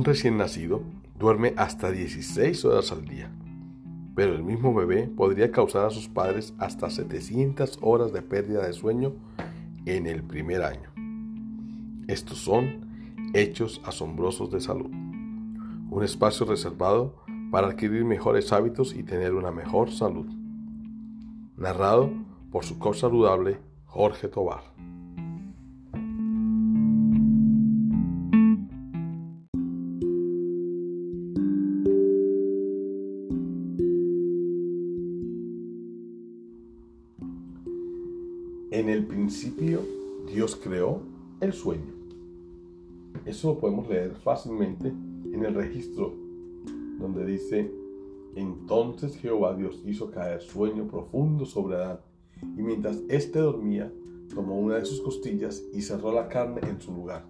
Un recién nacido duerme hasta 16 horas al día, pero el mismo bebé podría causar a sus padres hasta 700 horas de pérdida de sueño en el primer año. Estos son hechos asombrosos de salud. Un espacio reservado para adquirir mejores hábitos y tener una mejor salud. Narrado por su coach saludable Jorge Tobar. El principio Dios creó el sueño. Eso lo podemos leer fácilmente en el registro donde dice, entonces Jehová Dios hizo caer sueño profundo sobre Adán, y mientras éste dormía, tomó una de sus costillas y cerró la carne en su lugar.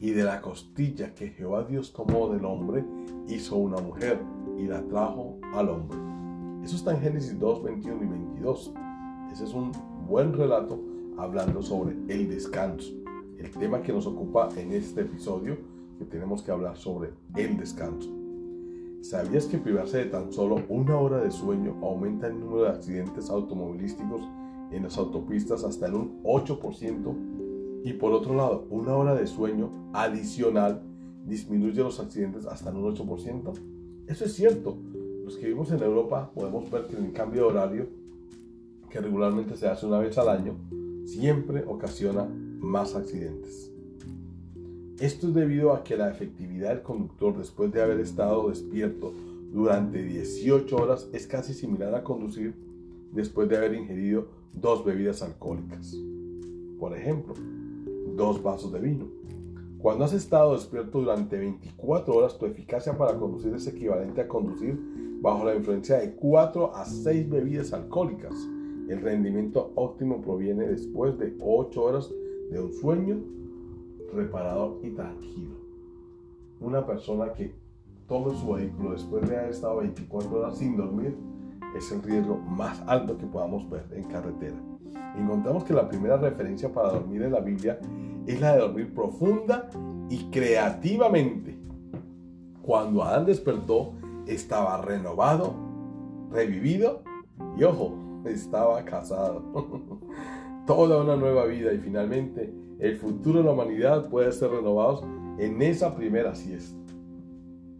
Y de la costilla que Jehová Dios tomó del hombre, hizo una mujer y la trajo al hombre. Eso está en Génesis 2, 21 y 22. Ese es un buen relato hablando sobre el descanso. El tema que nos ocupa en este episodio, que tenemos que hablar sobre el descanso. ¿Sabías que privarse de tan solo una hora de sueño aumenta el número de accidentes automovilísticos en las autopistas hasta en un 8%? Y por otro lado, una hora de sueño adicional disminuye los accidentes hasta en un 8%. Eso es cierto. Los que vivimos en Europa podemos ver que el cambio de horario, que regularmente se hace una vez al año, siempre ocasiona más accidentes. Esto es debido a que la efectividad del conductor después de haber estado despierto durante 18 horas es casi similar a conducir después de haber ingerido dos bebidas alcohólicas. Por ejemplo, dos vasos de vino. Cuando has estado despierto durante 24 horas, tu eficacia para conducir es equivalente a conducir bajo la influencia de 4 a 6 bebidas alcohólicas. El rendimiento óptimo proviene después de 8 horas de un sueño reparador y tranquilo. Una persona que tome su vehículo después de haber estado 24 horas sin dormir es el riesgo más alto que podamos ver en carretera. Encontramos que la primera referencia para dormir en la Biblia es la de dormir profunda y creativamente. Cuando Adán despertó, estaba renovado, revivido y ojo, estaba casado. Toda una nueva vida y finalmente el futuro de la humanidad puede ser renovado en esa primera siesta.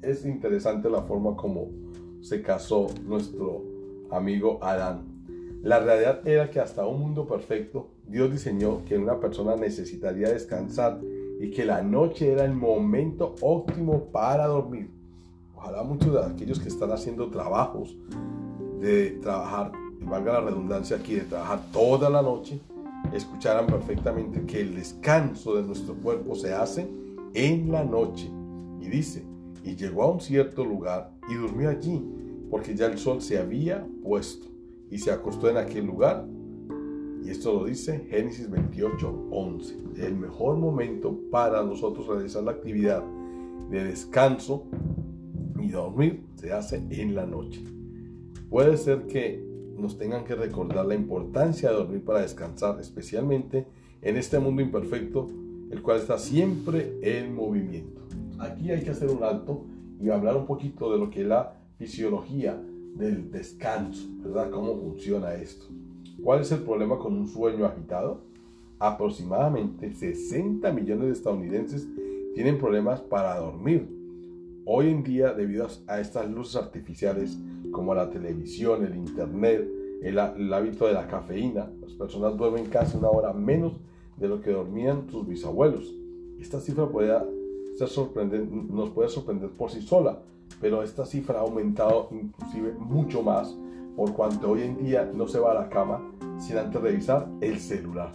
Es interesante la forma como se casó nuestro amigo Adán. La realidad era que hasta un mundo perfecto, Dios diseñó que una persona necesitaría descansar y que la noche era el momento óptimo para dormir. Ojalá muchos de aquellos que están haciendo trabajos, de trabajar, y valga la redundancia aquí, de trabajar toda la noche, escucharan perfectamente que el descanso de nuestro cuerpo se hace en la noche. Y dice, y llegó a un cierto lugar y durmió allí, porque ya el sol se había puesto, y se acostó en aquel lugar. Y esto lo dice Génesis 28, 11. El mejor momento para nosotros realizar la actividad de descanso y dormir se hace en la noche. Puede ser que nos tengan que recordar la importancia de dormir para descansar, especialmente en este mundo imperfecto, el cual está siempre en movimiento. Aquí hay que hacer un alto y hablar un poquito de lo que es la fisiología del descanso, ¿verdad? ¿Cómo funciona esto? ¿Cuál es el problema con un sueño agitado? Aproximadamente 60 millones de estadounidenses tienen problemas para dormir. Hoy en día, debido a estas luces artificiales, como la televisión, el internet, el, hábito de la cafeína. Las personas duermen casi una hora menos de lo que dormían sus bisabuelos. Esta cifra puede ser nos puede sorprender por sí sola, pero esta cifra ha aumentado inclusive mucho más por cuanto hoy en día no se va a la cama sin antes revisar el celular.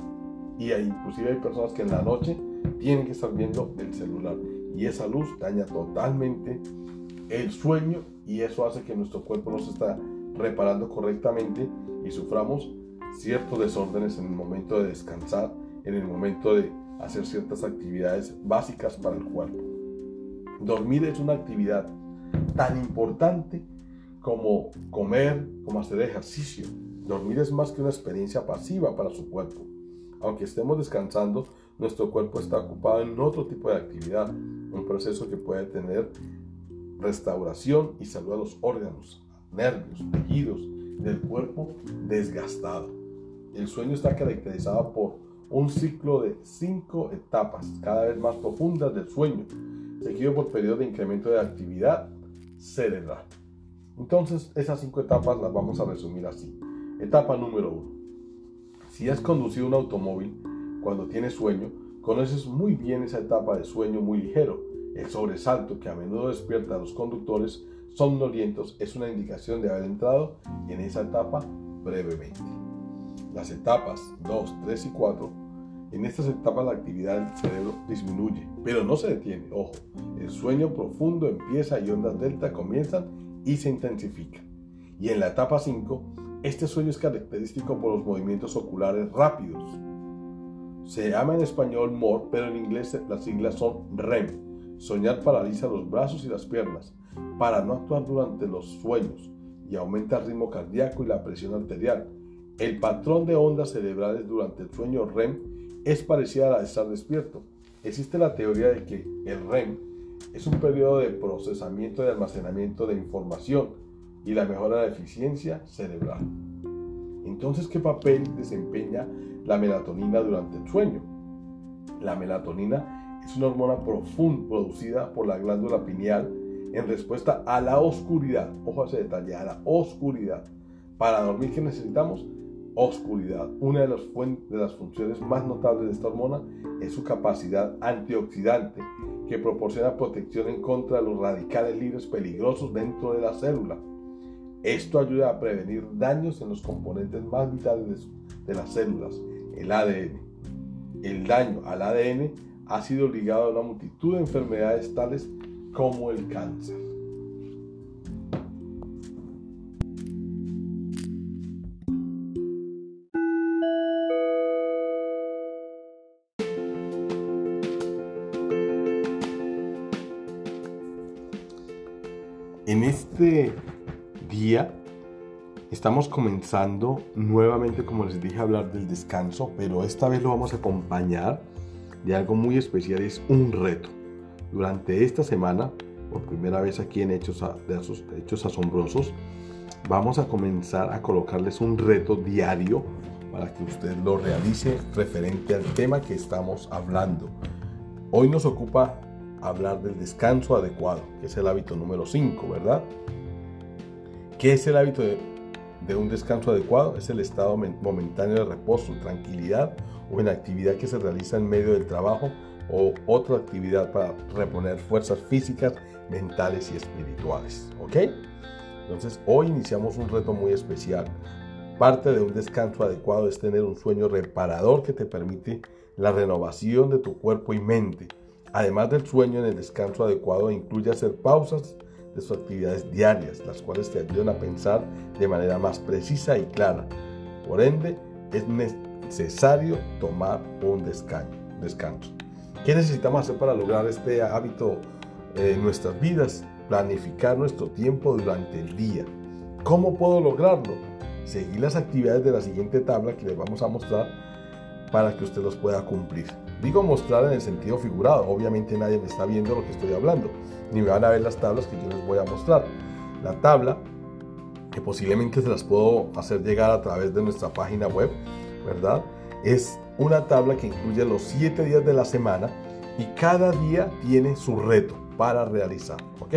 Y hay, inclusive hay personas que en la noche tienen que estar viendo el celular y esa luz daña totalmente el sueño y eso hace que nuestro cuerpo no se está reparando correctamente y suframos ciertos desórdenes en el momento de descansar, en el momento de hacer ciertas actividades básicas para el cuerpo. Dormir es una actividad tan importante como comer, como hacer ejercicio. Dormir es más que una experiencia pasiva para su cuerpo. Aunque estemos descansando, nuestro cuerpo está ocupado en otro tipo de actividad, un proceso que puede tener restauración y salud a los órganos, nervios, tejidos del cuerpo desgastado. El sueño está caracterizado por un ciclo de cinco etapas, cada vez más profundas del sueño, seguido por periodos de incremento de actividad cerebral. Entonces, esas cinco etapas las vamos a resumir así. Etapa número uno. Si has conducido un automóvil cuando tienes sueño, conoces muy bien esa etapa de sueño muy ligero. El sobresalto que a menudo despierta a los conductores somnolientos es una indicación de haber entrado en esa etapa brevemente. Las etapas 2, 3 y 4, en estas etapas la actividad del cerebro disminuye, pero no se detiene. Ojo, el sueño profundo empieza y ondas delta comienzan y se intensifican. Y en la etapa 5, este sueño es característico por los movimientos oculares rápidos. Se llama en español MOR, pero en inglés las siglas son REM. Soñar paraliza los brazos y las piernas para no actuar durante los sueños y aumenta el ritmo cardíaco y la presión arterial. El patrón de ondas cerebrales durante el sueño REM es parecido a la de estar despierto. Existe la teoría de que el REM es un periodo de procesamiento y almacenamiento de información y la mejora de la eficiencia cerebral. Entonces, ¿qué papel desempeña la melatonina durante el sueño? La melatonina es una hormona profunda producida por la glándula pineal en respuesta a la oscuridad. Ojo a ese detalle, a la oscuridad. Para dormir, ¿qué necesitamos? Oscuridad. Una de las, de funciones más notables de esta hormona es su capacidad antioxidante que proporciona protección en contra de los radicales libres peligrosos dentro de la célula. Esto ayuda a prevenir daños en los componentes más vitales de las células, el ADN. El daño al ADN ha sido ligado a una multitud de enfermedades tales como el cáncer. En este día estamos comenzando nuevamente, como les dije, a hablar del descanso, pero esta vez lo vamos a acompañar de algo muy especial, es un reto. Durante esta semana, por primera vez aquí en Hechos, Hechos Asombrosos, vamos a comenzar a colocarles un reto diario para que usted lo realice referente al tema que estamos hablando. Hoy nos ocupa hablar del descanso adecuado, que es el hábito número 5, ¿verdad? ¿Qué es el hábito de, de, un descanso adecuado? Es el estado momentáneo de reposo, tranquilidad o inactividad que se realiza en medio del trabajo o otra actividad para reponer fuerzas físicas, mentales y espirituales. ¿Ok? Entonces hoy iniciamos un reto muy especial. Parte de un descanso adecuado es tener un sueño reparador que te permite la renovación de tu cuerpo y mente Además del sueño en el descanso adecuado, incluye hacer pausas de sus actividades diarias, las cuales te ayudan a pensar de manera más precisa y clara. Por ende, es necesario tomar un descanso. ¿Qué necesitamos hacer para lograr este hábito en nuestras vidas? Planificar nuestro tiempo durante el día. ¿Cómo puedo lograrlo? Seguir las actividades de la siguiente tabla que les vamos a mostrar para que usted los pueda cumplir. Digo mostrar en el sentido figurado, obviamente nadie me está viendo lo que estoy hablando, ni van a ver las tablas que yo les voy a mostrar. La tabla, que posiblemente se las puedo hacer llegar a través de nuestra página web, ¿verdad? Es una tabla que incluye los siete días de la semana y cada día tiene su reto para realizar, ¿ok?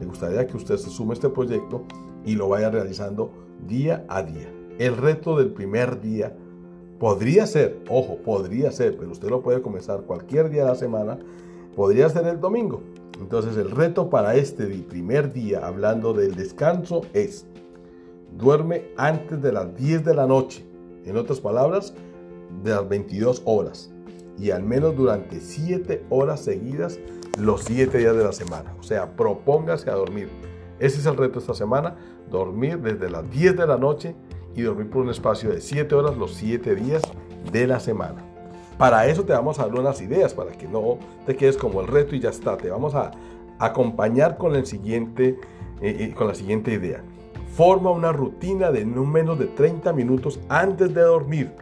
Me gustaría que usted se sume a este proyecto y lo vaya realizando día a día. El reto del primer día Podría ser, ojo, podría ser, pero usted lo puede comenzar cualquier día de la semana. Podría ser el domingo. Entonces el reto para este primer día, hablando del descanso, es duerme antes de las 10 de la noche. En otras palabras, de las 22 horas. Y al menos durante 7 horas seguidas los 7 días de la semana. O sea, propóngase a dormir. Ese es el reto esta semana. Dormir desde las 10 de la noche y dormir por un espacio de 7 horas los 7 días de la semana. Para eso te vamos a dar unas ideas, para que no te quedes como el reto y ya está. Te vamos a acompañar con, siguiente, eh, eh, con la siguiente idea. Forma una rutina de no menos de 30 minutos antes de dormir.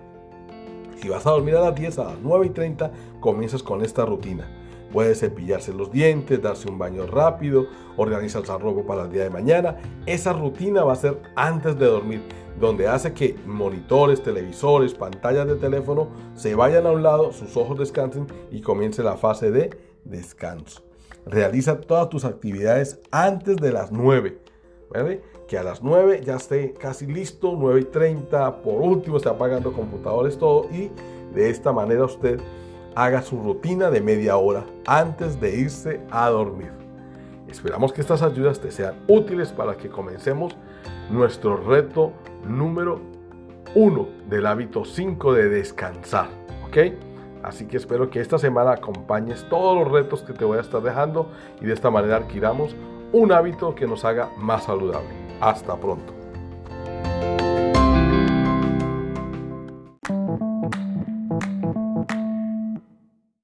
Si vas a dormir a las 10, a las 9 y 30, comienzas con esta rutina. Puedes cepillarse los dientes, darse un baño rápido, organizar el ropa para el día de mañana. Esa rutina va a ser antes de dormir, donde hace que monitores, televisores, pantallas de teléfono se vayan a un lado, sus ojos descansen y comience la fase de descanso. Realiza todas tus actividades antes de las 9. Que a las 9 ya esté casi listo, 9 y 30, por último esté apagando computadores, todo y de esta manera usted haga su rutina de media hora antes de irse a dormir. Esperamos que estas ayudas te sean útiles para que comencemos nuestro reto número 1 del hábito 5 de descansar. ¿Ok? Así que espero que esta semana acompañes todos los retos que te voy a estar dejando y de esta manera adquiramos un hábito que nos haga más saludable. Hasta pronto.